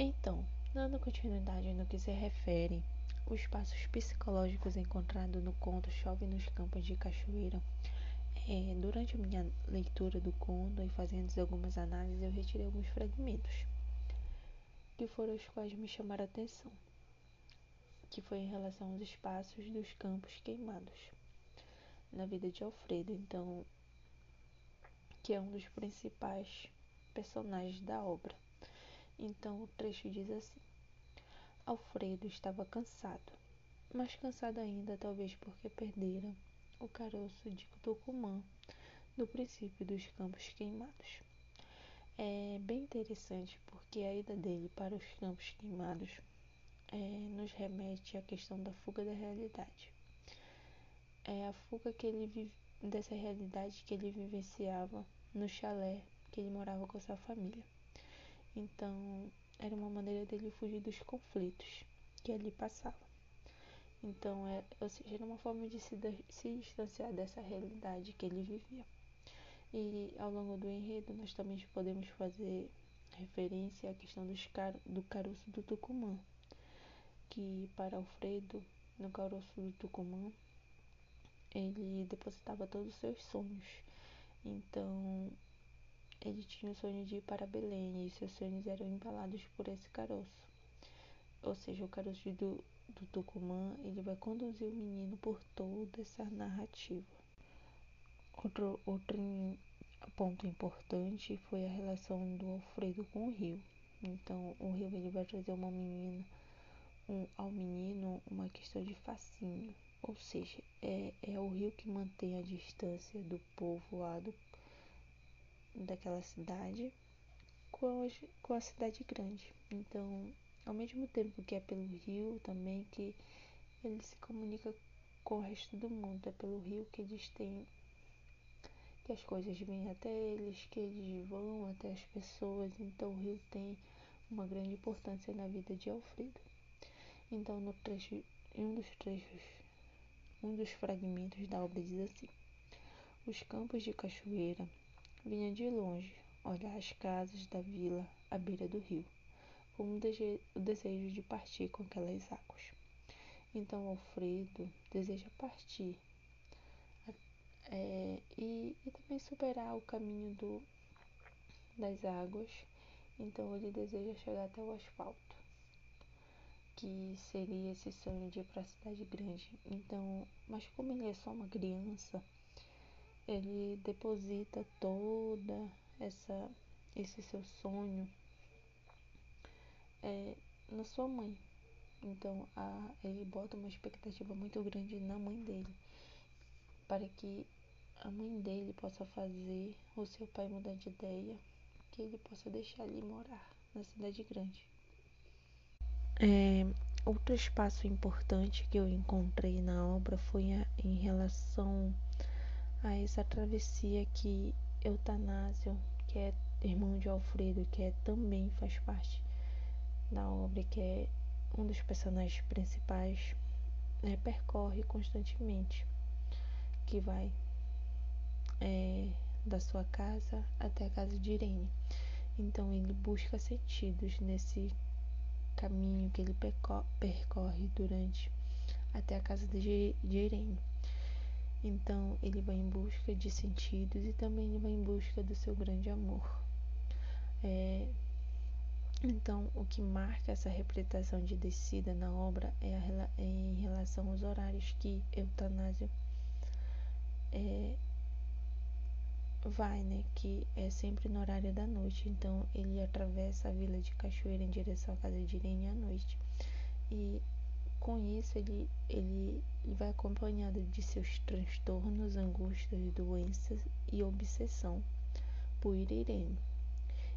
Então, dando continuidade no que se refere os passos psicológicos encontrados no conto Chove nos Campos de Cachoeira, é, durante a minha leitura do conto e fazendo algumas análises, eu retirei alguns fragmentos, que foram os quais me chamaram a atenção, que foi em relação aos espaços dos campos queimados na vida de Alfredo, então, que é um dos principais personagens da obra. Então o trecho diz assim: Alfredo estava cansado, mais cansado ainda, talvez porque perdera o caroço de Tucumã no princípio dos campos queimados. É bem interessante porque a ida dele para os campos queimados é, nos remete à questão da fuga da realidade. É a fuga que ele vive, dessa realidade que ele vivenciava no chalé que ele morava com sua família. Então, era uma maneira dele fugir dos conflitos que ali passava. Então, é, ou seja, era uma forma de se, se distanciar dessa realidade que ele vivia. E ao longo do enredo, nós também podemos fazer referência à questão dos car do caroço do Tucumã, que para Alfredo, no caroço do Tucumã, ele depositava todos os seus sonhos. Então, ele tinha o sonho de ir para Belém e seus sonhos eram embalados por esse caroço. Ou seja, o caroço do, do Tucumã, ele vai conduzir o menino por toda essa narrativa. Outro, outro ponto importante foi a relação do Alfredo com o rio. Então, o rio ele vai trazer uma menina, um, ao menino uma questão de fascínio. Ou seja, é, é o rio que mantém a distância do povoado daquela cidade com a, cidade grande. Então, ao mesmo tempo que é pelo rio também que ele se comunica com o resto do mundo, é pelo rio que eles têm que as coisas vêm até eles, que eles vão até as pessoas, então o rio tem uma grande importância na vida de Alfredo. Então, no trecho, em um dos trechos, um dos fragmentos da obra diz assim: Os campos de cachoeira Vinha de longe olhar as casas da vila à beira do rio, com o desejo de partir com aquelas águas. Então Alfredo deseja partir é, e, e também superar o caminho do, das águas. Então ele deseja chegar até o asfalto, que seria esse sonho de ir para a cidade grande. Então, mas como ele é só uma criança, ele deposita toda essa esse seu sonho é, na sua mãe. Então a, ele bota uma expectativa muito grande na mãe dele para que a mãe dele possa fazer o seu pai mudar de ideia, que ele possa deixar ele morar na cidade grande. É, outro espaço importante que eu encontrei na obra foi a, em relação a essa travessia que Eutanásio, que é irmão de Alfredo, que é, também faz parte da obra, que é um dos personagens principais, né, percorre constantemente, que vai é, da sua casa até a casa de Irene. Então ele busca sentidos nesse caminho que ele percorre durante até a casa de, de Irene. Então ele vai em busca de sentidos e também ele vai em busca do seu grande amor. É, então, o que marca essa representação de descida na obra é, a, é em relação aos horários que Eutanásio é, vai, né? Que é sempre no horário da noite. Então, ele atravessa a vila de Cachoeira em direção à casa de Irene à noite. E com isso, ele, ele, vai acompanhado de seus transtornos, angústias, doenças e obsessão por Irene.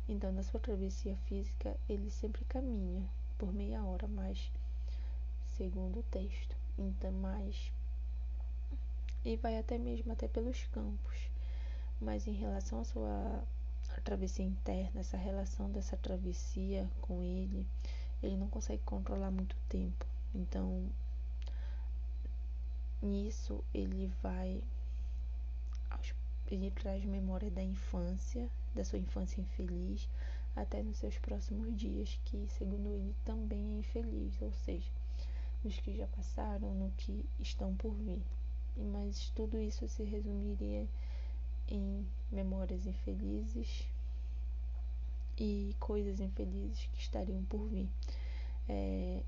Então, na sua travessia física, ele sempre caminha por meia hora mais, segundo o texto. Então, mais e vai até mesmo até pelos campos. Mas em relação à sua travessia interna, essa relação dessa travessia com ele, ele não consegue controlar muito tempo. Então, nisso ele vai ele traz memória da infância, da sua infância infeliz, até nos seus próximos dias, que segundo ele também é infeliz, ou seja, nos que já passaram, no que estão por vir. Mas tudo isso se resumiria em memórias infelizes e coisas infelizes que estariam por vir. É...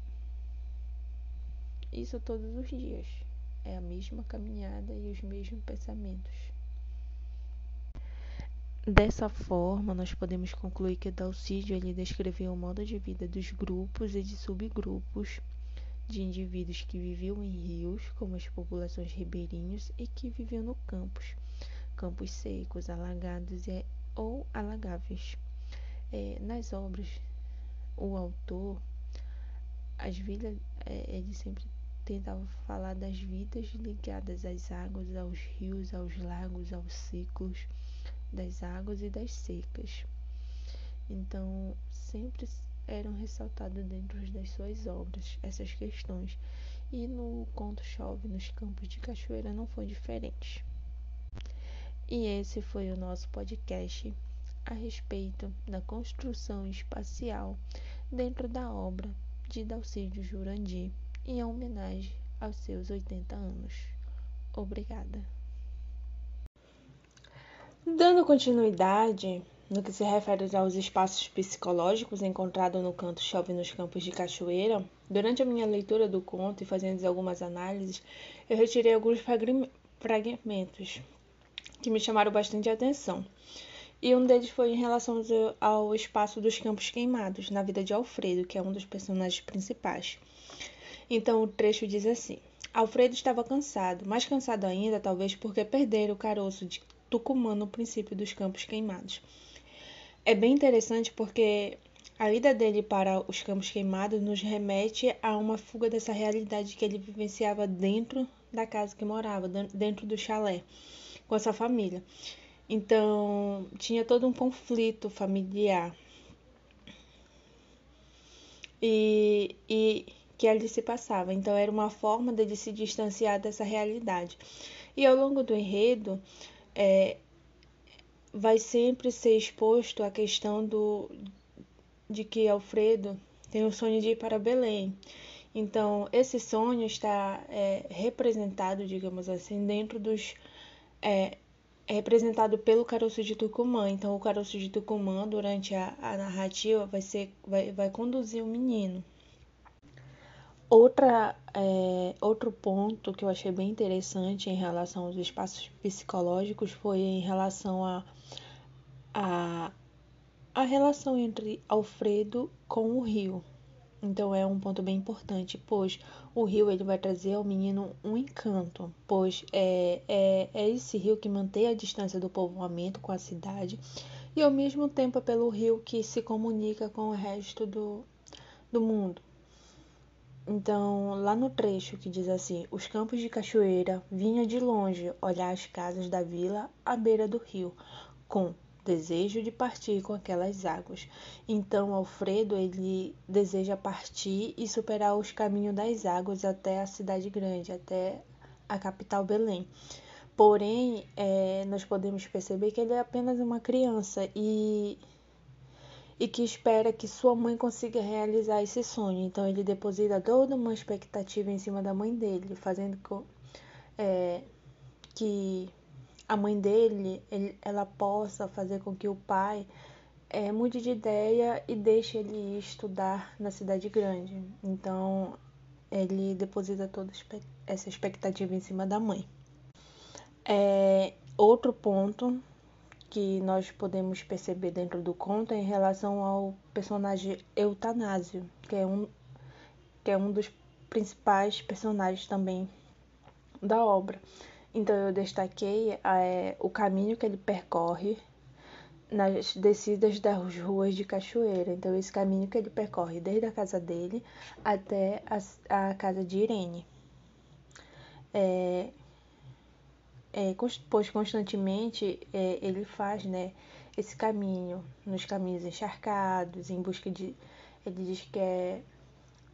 Isso todos os dias. É a mesma caminhada e os mesmos pensamentos. Dessa forma, nós podemos concluir que Dalcídio ele descreveu o modo de vida dos grupos e de subgrupos de indivíduos que viviam em rios, como as populações ribeirinhas, e que viviam no campos, campos secos, alagados e, ou alagáveis. É, nas obras, o autor, as vidas, é, ele sempre tentava falar das vidas ligadas às águas, aos rios, aos lagos, aos ciclos das águas e das secas. Então, sempre eram ressaltadas dentro das suas obras essas questões. E no conto Chove nos Campos de Cachoeira não foi diferente. E esse foi o nosso podcast a respeito da construção espacial dentro da obra de Dalcídio Jurandir em homenagem aos seus 80 anos. Obrigada. Dando continuidade no que se refere aos espaços psicológicos encontrados no canto Chove nos Campos de Cachoeira, durante a minha leitura do conto e fazendo algumas análises, eu retirei alguns fragmentos que me chamaram bastante atenção. E um deles foi em relação ao espaço dos Campos Queimados, na vida de Alfredo, que é um dos personagens principais. Então o trecho diz assim: Alfredo estava cansado, mais cansado ainda, talvez porque perdera o caroço de Tucumã no princípio dos Campos Queimados. É bem interessante porque a ida dele para os Campos Queimados nos remete a uma fuga dessa realidade que ele vivenciava dentro da casa que morava, dentro do chalé, com essa família. Então, tinha todo um conflito familiar. E, e que ali se passava. Então, era uma forma de se distanciar dessa realidade. E ao longo do enredo, é, vai sempre ser exposto a questão do, de que Alfredo tem o sonho de ir para Belém. Então, esse sonho está é, representado, digamos assim, dentro dos. É, é representado pelo caroço de Tucumã. Então, o caroço de Tucumã, durante a, a narrativa, vai, ser, vai, vai conduzir o menino. Outra, é, outro ponto que eu achei bem interessante em relação aos espaços psicológicos foi em relação a, a, a relação entre Alfredo com o rio. Então é um ponto bem importante, pois o rio ele vai trazer ao menino um encanto, pois é, é, é esse rio que mantém a distância do povoamento com a cidade e ao mesmo tempo é pelo rio que se comunica com o resto do, do mundo. Então, lá no trecho que diz assim: Os campos de cachoeira vinha de longe olhar as casas da vila à beira do rio, com desejo de partir com aquelas águas. Então, Alfredo ele deseja partir e superar os caminhos das águas até a cidade grande, até a capital Belém. Porém, é, nós podemos perceber que ele é apenas uma criança e e que espera que sua mãe consiga realizar esse sonho. Então ele deposita toda uma expectativa em cima da mãe dele, fazendo com é, que a mãe dele ele, ela possa fazer com que o pai é, mude de ideia e deixe ele estudar na cidade grande. Então ele deposita toda essa expectativa em cima da mãe. É, outro ponto que nós podemos perceber dentro do conto em relação ao personagem Eutanásio, que é um, que é um dos principais personagens também da obra. Então eu destaquei é, o caminho que ele percorre nas descidas das ruas de Cachoeira. Então esse caminho que ele percorre desde a casa dele até a, a casa de Irene. É, é, pois constantemente é, ele faz né, esse caminho, nos caminhos encharcados, em busca de. Ele diz que é,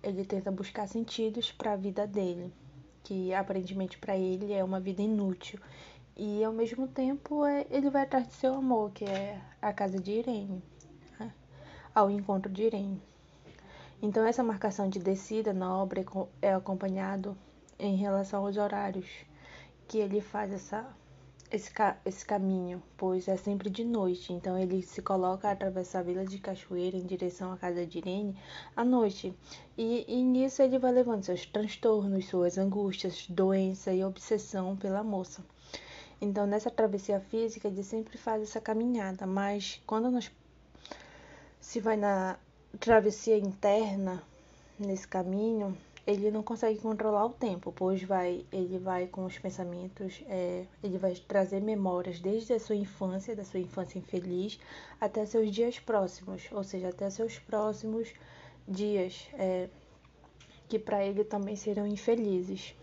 ele tenta buscar sentidos para a vida dele, que aparentemente para ele é uma vida inútil. E ao mesmo tempo é, ele vai atrás do seu amor, que é a casa de Irene. Né. ao encontro de Irene. Então, essa marcação de descida na obra é acompanhado em relação aos horários que ele faz essa, esse, esse caminho, pois é sempre de noite. Então, ele se coloca a atravessar a Vila de Cachoeira em direção à casa de Irene à noite. E, e nisso ele vai levando seus transtornos, suas angústias, doença e obsessão pela moça. Então, nessa travessia física, ele sempre faz essa caminhada, mas quando nós se vai na travessia interna nesse caminho, ele não consegue controlar o tempo, pois vai, ele vai com os pensamentos, é, ele vai trazer memórias desde a sua infância, da sua infância infeliz, até seus dias próximos, ou seja, até seus próximos dias, é, que para ele também serão infelizes.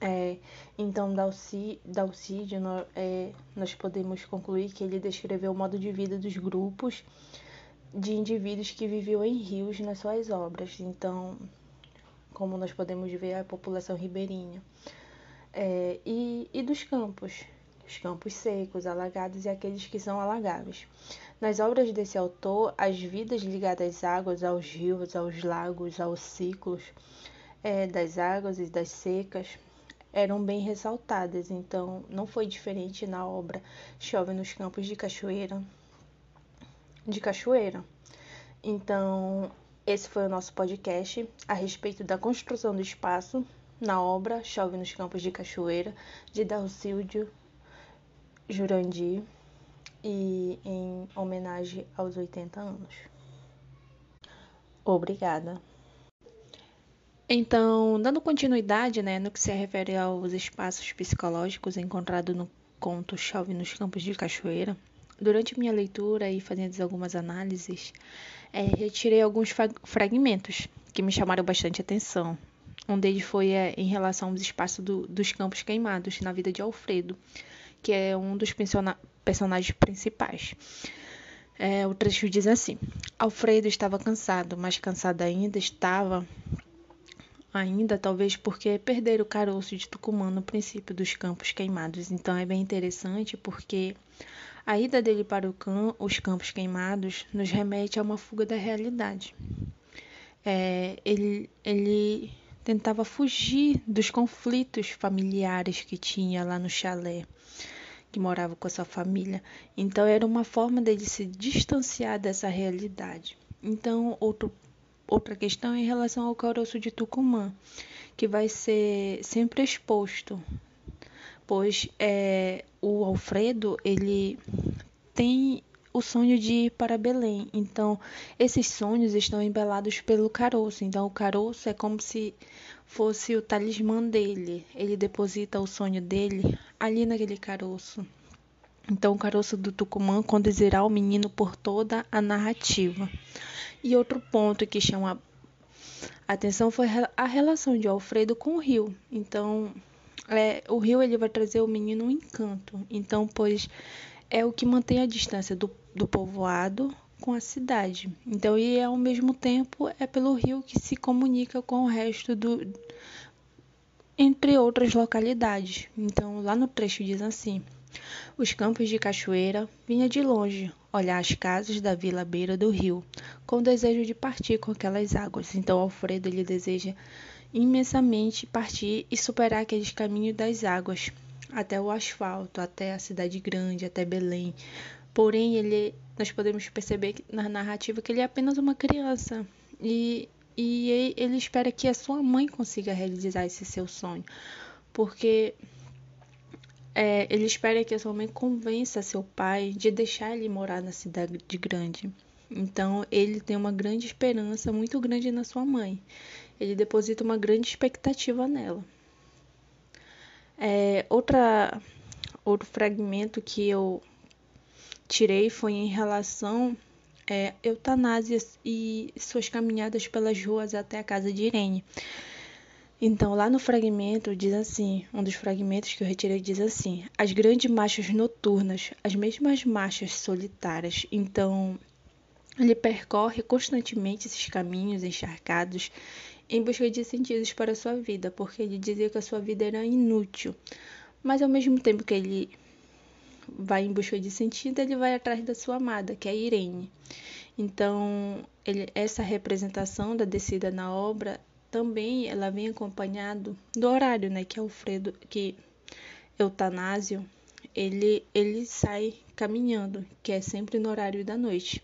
É, então, Dalcídio, é, nós podemos concluir que ele descreveu o modo de vida dos grupos de indivíduos que viviam em rios nas suas obras. Então, como nós podemos ver, a população ribeirinha. É, e, e dos campos, os campos secos, alagados e aqueles que são alagáveis. Nas obras desse autor, as vidas ligadas às águas, aos rios, aos lagos, aos ciclos é, das águas e das secas, eram bem ressaltadas, então não foi diferente na obra Chove nos Campos de Cachoeira. De Cachoeira. Então, esse foi o nosso podcast a respeito da construção do espaço na obra Chove nos Campos de Cachoeira, de Dalcídio Jurandir, e em homenagem aos 80 anos. Obrigada. Então, dando continuidade né, no que se refere aos espaços psicológicos encontrados no conto Chove nos Campos de Cachoeira, durante minha leitura e fazendo algumas análises, é, retirei alguns fragmentos que me chamaram bastante atenção. Um deles foi é, em relação aos espaços do, dos campos queimados na vida de Alfredo, que é um dos personagens principais. É, o trecho diz assim: Alfredo estava cansado, mas cansado ainda estava ainda, talvez porque perderam o caroço de Tucumã no princípio dos campos queimados. Então é bem interessante porque a ida dele para cam os campos queimados nos remete a uma fuga da realidade. É, ele, ele tentava fugir dos conflitos familiares que tinha lá no chalé, que morava com a sua família. Então era uma forma dele se distanciar dessa realidade. Então, outro outra questão é em relação ao caroço de Tucumã, que vai ser sempre exposto, pois é, o Alfredo ele tem o sonho de ir para Belém. Então, esses sonhos estão embelados pelo caroço. Então, o caroço é como se fosse o talismã dele. Ele deposita o sonho dele ali naquele caroço. Então, o caroço do Tucumã conduzirá o menino por toda a narrativa. E outro ponto que chama a atenção foi a relação de Alfredo com o rio. Então, é, o rio ele vai trazer o menino um encanto. Então, pois é o que mantém a distância do, do povoado com a cidade. Então, e ao mesmo tempo é pelo rio que se comunica com o resto do entre outras localidades. Então, lá no trecho diz assim: Os campos de cachoeira vinha de longe, olhar as casas da vila à beira do rio, com o desejo de partir com aquelas águas. Então Alfredo ele deseja imensamente partir e superar aqueles caminhos das águas até o asfalto, até a cidade grande, até Belém. Porém, ele nós podemos perceber na narrativa que ele é apenas uma criança e e ele espera que a sua mãe consiga realizar esse seu sonho, porque é, ele espera que a sua mãe convença seu pai de deixar ele morar na cidade grande. Então ele tem uma grande esperança, muito grande na sua mãe. Ele deposita uma grande expectativa nela. É, outra, outro fragmento que eu tirei foi em relação é, eutanásia e suas caminhadas pelas ruas até a casa de Irene. Então, lá no fragmento diz assim, um dos fragmentos que eu retirei diz assim: as grandes marchas noturnas, as mesmas marchas solitárias. Então, ele percorre constantemente esses caminhos encharcados em busca de sentidos para a sua vida, porque ele dizia que a sua vida era inútil. Mas ao mesmo tempo que ele vai em busca de sentido, ele vai atrás da sua amada, que é Irene. Então, ele, essa representação da descida na obra também ela vem acompanhado do horário, né, que Alfredo, que Eutanásio, ele ele sai caminhando, que é sempre no horário da noite.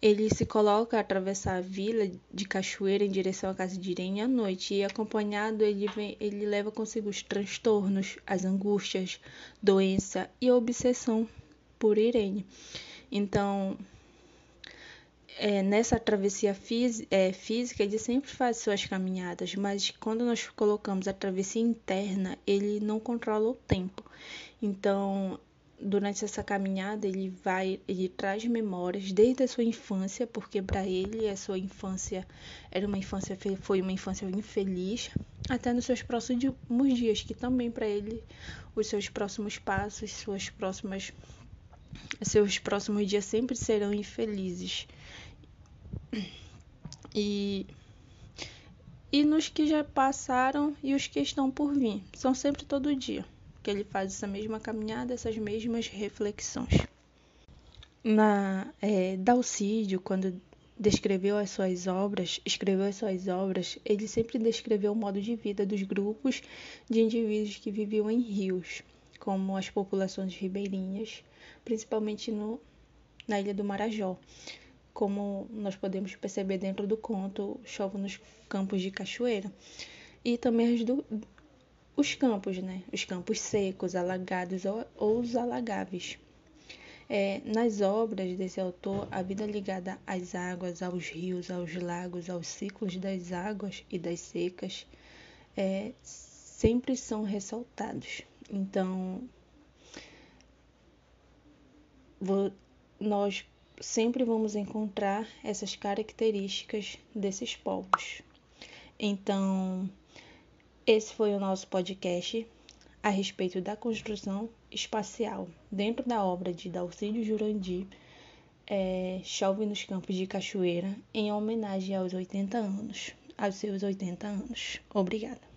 Ele se coloca a atravessar a vila de Cachoeira em direção à casa de Irene à noite e acompanhado ele vem, ele leva consigo os transtornos, as angústias, doença e obsessão por Irene. Então, é, nessa travessia fisi é, física, ele sempre faz suas caminhadas, mas quando nós colocamos a travessia interna, ele não controla o tempo. Então, durante essa caminhada, ele vai, ele traz memórias desde a sua infância, porque para ele a sua infância era uma infância foi uma infância infeliz, até nos seus próximos dias, que também para ele os seus próximos passos, suas próximas seus próximos dias sempre serão infelizes. E, e nos que já passaram e os que estão por vir. São sempre todo dia que ele faz essa mesma caminhada, essas mesmas reflexões. Na é, Dalcídio, quando descreveu as suas obras, escreveu as suas obras, ele sempre descreveu o modo de vida dos grupos de indivíduos que viviam em rios, como as populações ribeirinhas, principalmente no, na ilha do Marajó como nós podemos perceber dentro do conto Chove nos Campos de Cachoeira. E também do, os campos, né? Os campos secos, alagados ou, os alagáveis. É, nas obras desse autor, a vida ligada às águas, aos rios, aos lagos, aos ciclos das águas e das secas, é, sempre são ressaltados. Então, vou, nós sempre vamos encontrar essas características desses povos. Então, esse foi o nosso podcast a respeito da construção espacial dentro da obra de Dalcídio Jurandi, é, Chove nos Campos de Cachoeira, em homenagem aos 80 anos, aos seus 80 anos. Obrigada.